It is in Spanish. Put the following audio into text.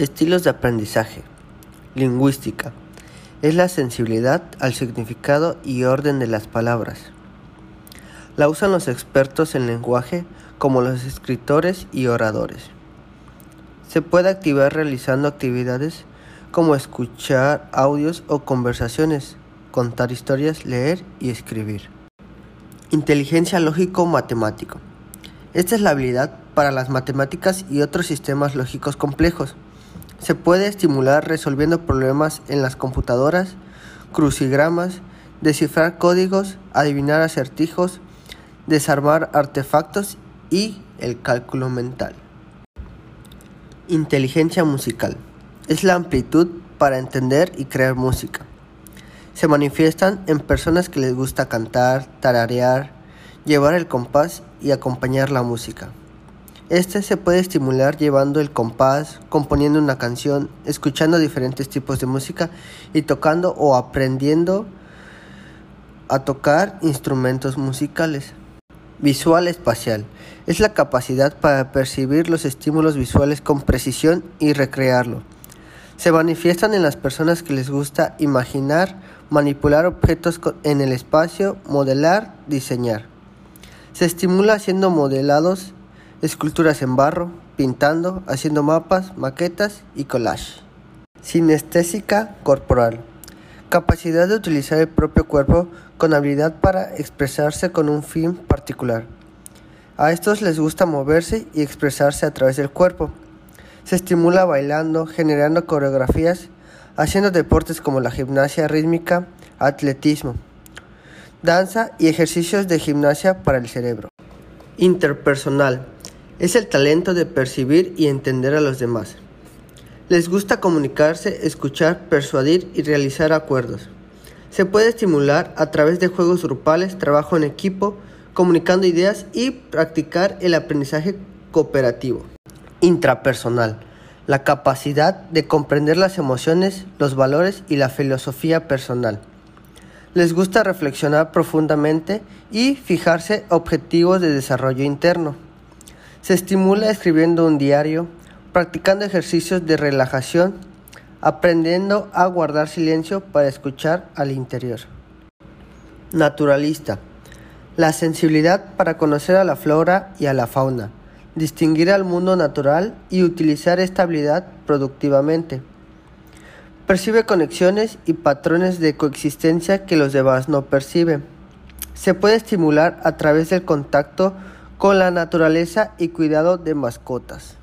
Estilos de aprendizaje. Lingüística. Es la sensibilidad al significado y orden de las palabras. La usan los expertos en lenguaje como los escritores y oradores. Se puede activar realizando actividades como escuchar audios o conversaciones, contar historias, leer y escribir. Inteligencia lógico-matemático. Esta es la habilidad para las matemáticas y otros sistemas lógicos complejos. Se puede estimular resolviendo problemas en las computadoras, crucigramas, descifrar códigos, adivinar acertijos, desarmar artefactos y el cálculo mental. Inteligencia musical. Es la amplitud para entender y crear música. Se manifiestan en personas que les gusta cantar, tararear, llevar el compás y acompañar la música. Este se puede estimular llevando el compás, componiendo una canción, escuchando diferentes tipos de música y tocando o aprendiendo a tocar instrumentos musicales. Visual espacial es la capacidad para percibir los estímulos visuales con precisión y recrearlo. Se manifiestan en las personas que les gusta imaginar, manipular objetos en el espacio, modelar, diseñar. Se estimula haciendo modelados esculturas en barro, pintando, haciendo mapas, maquetas y collage. Sinestésica corporal. Capacidad de utilizar el propio cuerpo con habilidad para expresarse con un fin particular. A estos les gusta moverse y expresarse a través del cuerpo. Se estimula bailando, generando coreografías, haciendo deportes como la gimnasia rítmica, atletismo, danza y ejercicios de gimnasia para el cerebro. Interpersonal es el talento de percibir y entender a los demás. Les gusta comunicarse, escuchar, persuadir y realizar acuerdos. Se puede estimular a través de juegos grupales, trabajo en equipo, comunicando ideas y practicar el aprendizaje cooperativo. Intrapersonal. La capacidad de comprender las emociones, los valores y la filosofía personal. Les gusta reflexionar profundamente y fijarse objetivos de desarrollo interno. Se estimula escribiendo un diario, practicando ejercicios de relajación, aprendiendo a guardar silencio para escuchar al interior. Naturalista. La sensibilidad para conocer a la flora y a la fauna, distinguir al mundo natural y utilizar esta habilidad productivamente. Percibe conexiones y patrones de coexistencia que los demás no perciben. Se puede estimular a través del contacto con la naturaleza y cuidado de mascotas.